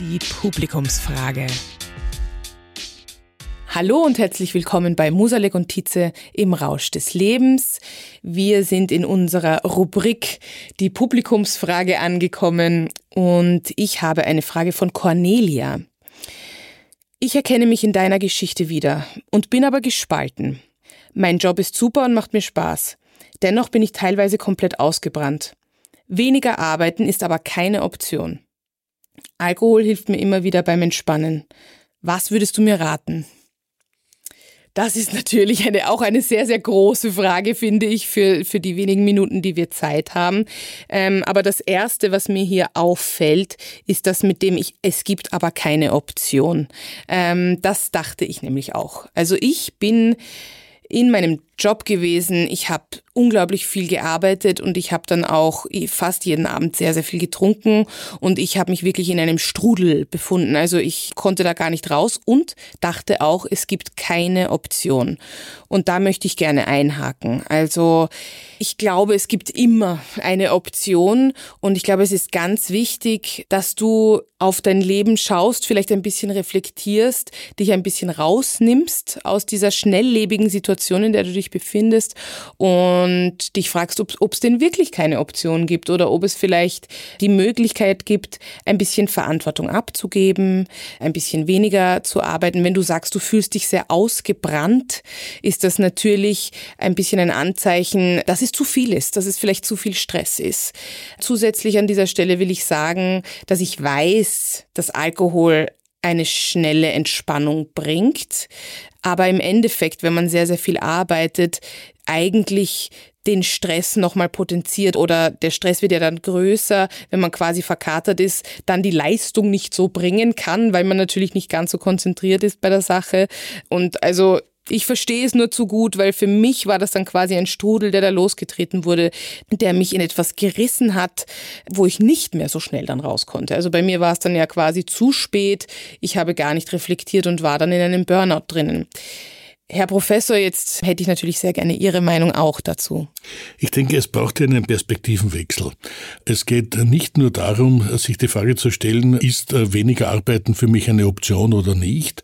Die Publikumsfrage. Hallo und herzlich willkommen bei Musalek und Tietze im Rausch des Lebens. Wir sind in unserer Rubrik Die Publikumsfrage angekommen und ich habe eine Frage von Cornelia. Ich erkenne mich in deiner Geschichte wieder und bin aber gespalten. Mein Job ist super und macht mir Spaß. Dennoch bin ich teilweise komplett ausgebrannt. Weniger arbeiten ist aber keine Option. Alkohol hilft mir immer wieder beim Entspannen. Was würdest du mir raten? Das ist natürlich eine, auch eine sehr, sehr große Frage, finde ich, für, für die wenigen Minuten, die wir Zeit haben. Ähm, aber das Erste, was mir hier auffällt, ist das mit dem, ich, es gibt aber keine Option. Ähm, das dachte ich nämlich auch. Also ich bin in meinem Job gewesen. Ich habe unglaublich viel gearbeitet und ich habe dann auch fast jeden Abend sehr, sehr viel getrunken und ich habe mich wirklich in einem Strudel befunden. Also ich konnte da gar nicht raus und dachte auch, es gibt keine Option. Und da möchte ich gerne einhaken. Also ich glaube, es gibt immer eine Option und ich glaube, es ist ganz wichtig, dass du auf dein Leben schaust, vielleicht ein bisschen reflektierst, dich ein bisschen rausnimmst aus dieser schnelllebigen Situation, in der du dich dich befindest und dich fragst, ob es denn wirklich keine Option gibt oder ob es vielleicht die Möglichkeit gibt, ein bisschen Verantwortung abzugeben, ein bisschen weniger zu arbeiten. Wenn du sagst, du fühlst dich sehr ausgebrannt, ist das natürlich ein bisschen ein Anzeichen, dass es zu viel ist, dass es vielleicht zu viel Stress ist. Zusätzlich an dieser Stelle will ich sagen, dass ich weiß, dass Alkohol eine schnelle Entspannung bringt aber im Endeffekt, wenn man sehr, sehr viel arbeitet, eigentlich den Stress nochmal potenziert oder der Stress wird ja dann größer, wenn man quasi verkatert ist, dann die Leistung nicht so bringen kann, weil man natürlich nicht ganz so konzentriert ist bei der Sache. Und also ich verstehe es nur zu gut, weil für mich war das dann quasi ein Strudel, der da losgetreten wurde, der mich in etwas gerissen hat, wo ich nicht mehr so schnell dann raus konnte. Also bei mir war es dann ja quasi zu spät. Ich habe gar nicht reflektiert und war dann in einem Burnout drinnen. Herr Professor, jetzt hätte ich natürlich sehr gerne Ihre Meinung auch dazu. Ich denke, es braucht einen Perspektivenwechsel. Es geht nicht nur darum, sich die Frage zu stellen, ist äh, weniger Arbeiten für mich eine Option oder nicht,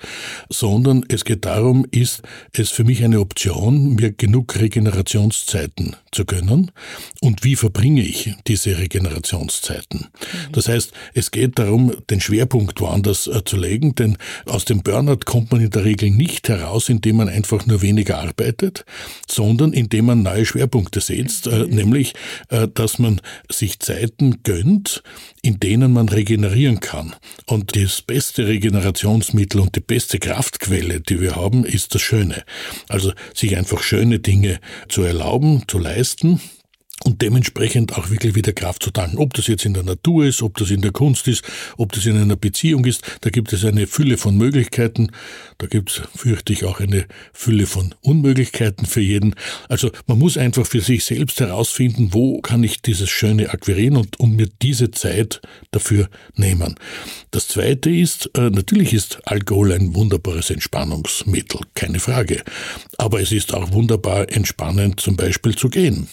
sondern es geht darum, ist es für mich eine Option, mir genug Regenerationszeiten zu gönnen und wie verbringe ich diese Regenerationszeiten. Mhm. Das heißt, es geht darum, den Schwerpunkt woanders äh, zu legen, denn aus dem Burnout kommt man in der Regel nicht heraus, indem man einfach nur weniger arbeitet, sondern indem man neue Schwerpunkte setzt, äh, mhm. nämlich, äh, dass man sich Zeiten gönnt, in denen man regenerieren kann. Und das beste Regenerationsmittel und die beste Kraftquelle, die wir haben, ist das Schöne. Also sich einfach schöne Dinge zu erlauben, zu leisten, und dementsprechend auch wirklich wieder Kraft zu tanken. Ob das jetzt in der Natur ist, ob das in der Kunst ist, ob das in einer Beziehung ist, da gibt es eine Fülle von Möglichkeiten. Da gibt es, fürchte ich, auch eine Fülle von Unmöglichkeiten für jeden. Also man muss einfach für sich selbst herausfinden, wo kann ich dieses Schöne akquirieren und, und mir diese Zeit dafür nehmen. Das Zweite ist, äh, natürlich ist Alkohol ein wunderbares Entspannungsmittel, keine Frage. Aber es ist auch wunderbar entspannend zum Beispiel zu gehen.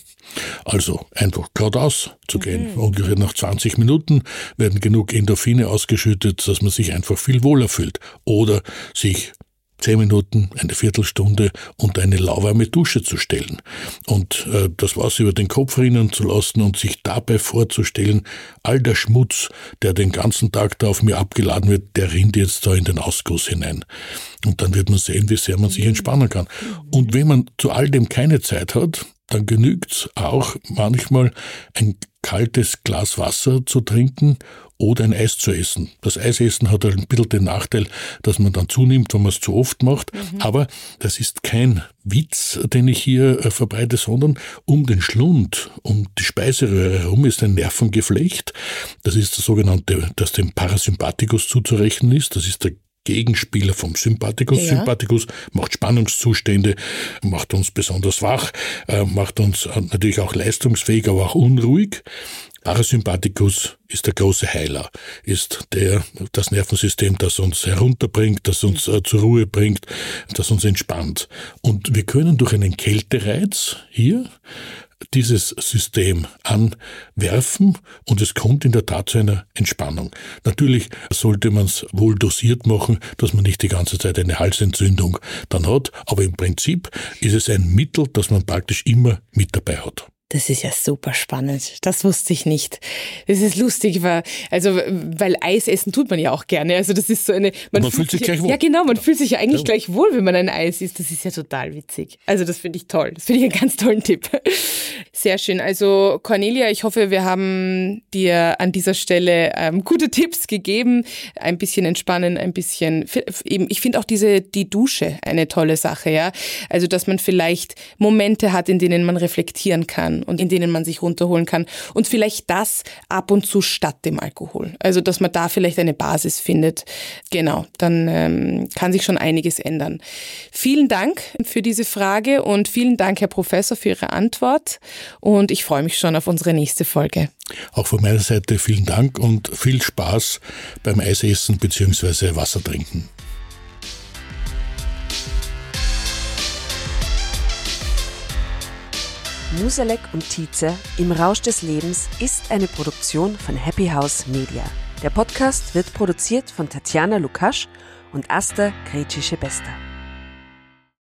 Also einfach geradeaus zu gehen. Mhm. Ungefähr nach 20 Minuten werden genug Endorphine ausgeschüttet, dass man sich einfach viel wohler fühlt. Oder sich zehn Minuten, eine Viertelstunde unter eine lauwarme Dusche zu stellen und äh, das Wasser über den Kopf rinnen zu lassen und sich dabei vorzustellen, all der Schmutz, der den ganzen Tag da auf mir abgeladen wird, der rinnt jetzt da in den Ausguss hinein. Und dann wird man sehen, wie sehr man sich entspannen kann. Und wenn man zu all dem keine Zeit hat, dann genügt auch manchmal ein kaltes Glas Wasser zu trinken oder ein Eis zu essen. Das Eisessen hat ein bisschen den Nachteil, dass man dann zunimmt, wenn man es zu oft macht. Mhm. Aber das ist kein Witz, den ich hier äh, verbreite, sondern um den Schlund, um die Speiseröhre herum ist ein Nervengeflecht. Das ist das sogenannte, das dem Parasympathikus zuzurechnen ist. Das ist der Gegenspieler vom Sympathikus. Ja. Sympathikus macht Spannungszustände, macht uns besonders wach, äh, macht uns äh, natürlich auch leistungsfähig, aber auch unruhig. Parasympathikus ist der große Heiler, ist der, das Nervensystem, das uns herunterbringt, das uns äh, zur Ruhe bringt, das uns entspannt. Und wir können durch einen Kältereiz hier dieses System anwerfen und es kommt in der Tat zu einer Entspannung. Natürlich sollte man es wohl dosiert machen, dass man nicht die ganze Zeit eine Halsentzündung dann hat, aber im Prinzip ist es ein Mittel, das man praktisch immer mit dabei hat. Das ist ja super spannend. Das wusste ich nicht. Das ist lustig, weil, also, weil Eis essen tut man ja auch gerne. Also, das ist so eine, man, man fühlt sich gleich wohl. Ja, genau. Man fühlt sich ja eigentlich ja. gleich wohl, wenn man ein Eis isst. Das ist ja total witzig. Also, das finde ich toll. Das finde ich einen ganz tollen Tipp. Sehr schön. Also, Cornelia, ich hoffe, wir haben dir an dieser Stelle ähm, gute Tipps gegeben. Ein bisschen entspannen, ein bisschen, eben, ich finde auch diese, die Dusche eine tolle Sache, ja. Also, dass man vielleicht Momente hat, in denen man reflektieren kann und in denen man sich runterholen kann. Und vielleicht das ab und zu statt dem Alkohol. Also, dass man da vielleicht eine Basis findet. Genau, dann ähm, kann sich schon einiges ändern. Vielen Dank für diese Frage und vielen Dank, Herr Professor, für Ihre Antwort. Und ich freue mich schon auf unsere nächste Folge. Auch von meiner Seite vielen Dank und viel Spaß beim Eisessen bzw. Wasser trinken. Musalek und Tietze im Rausch des Lebens ist eine Produktion von Happy House Media. Der Podcast wird produziert von Tatjana Lukasch und Asta Gretschi-Bester.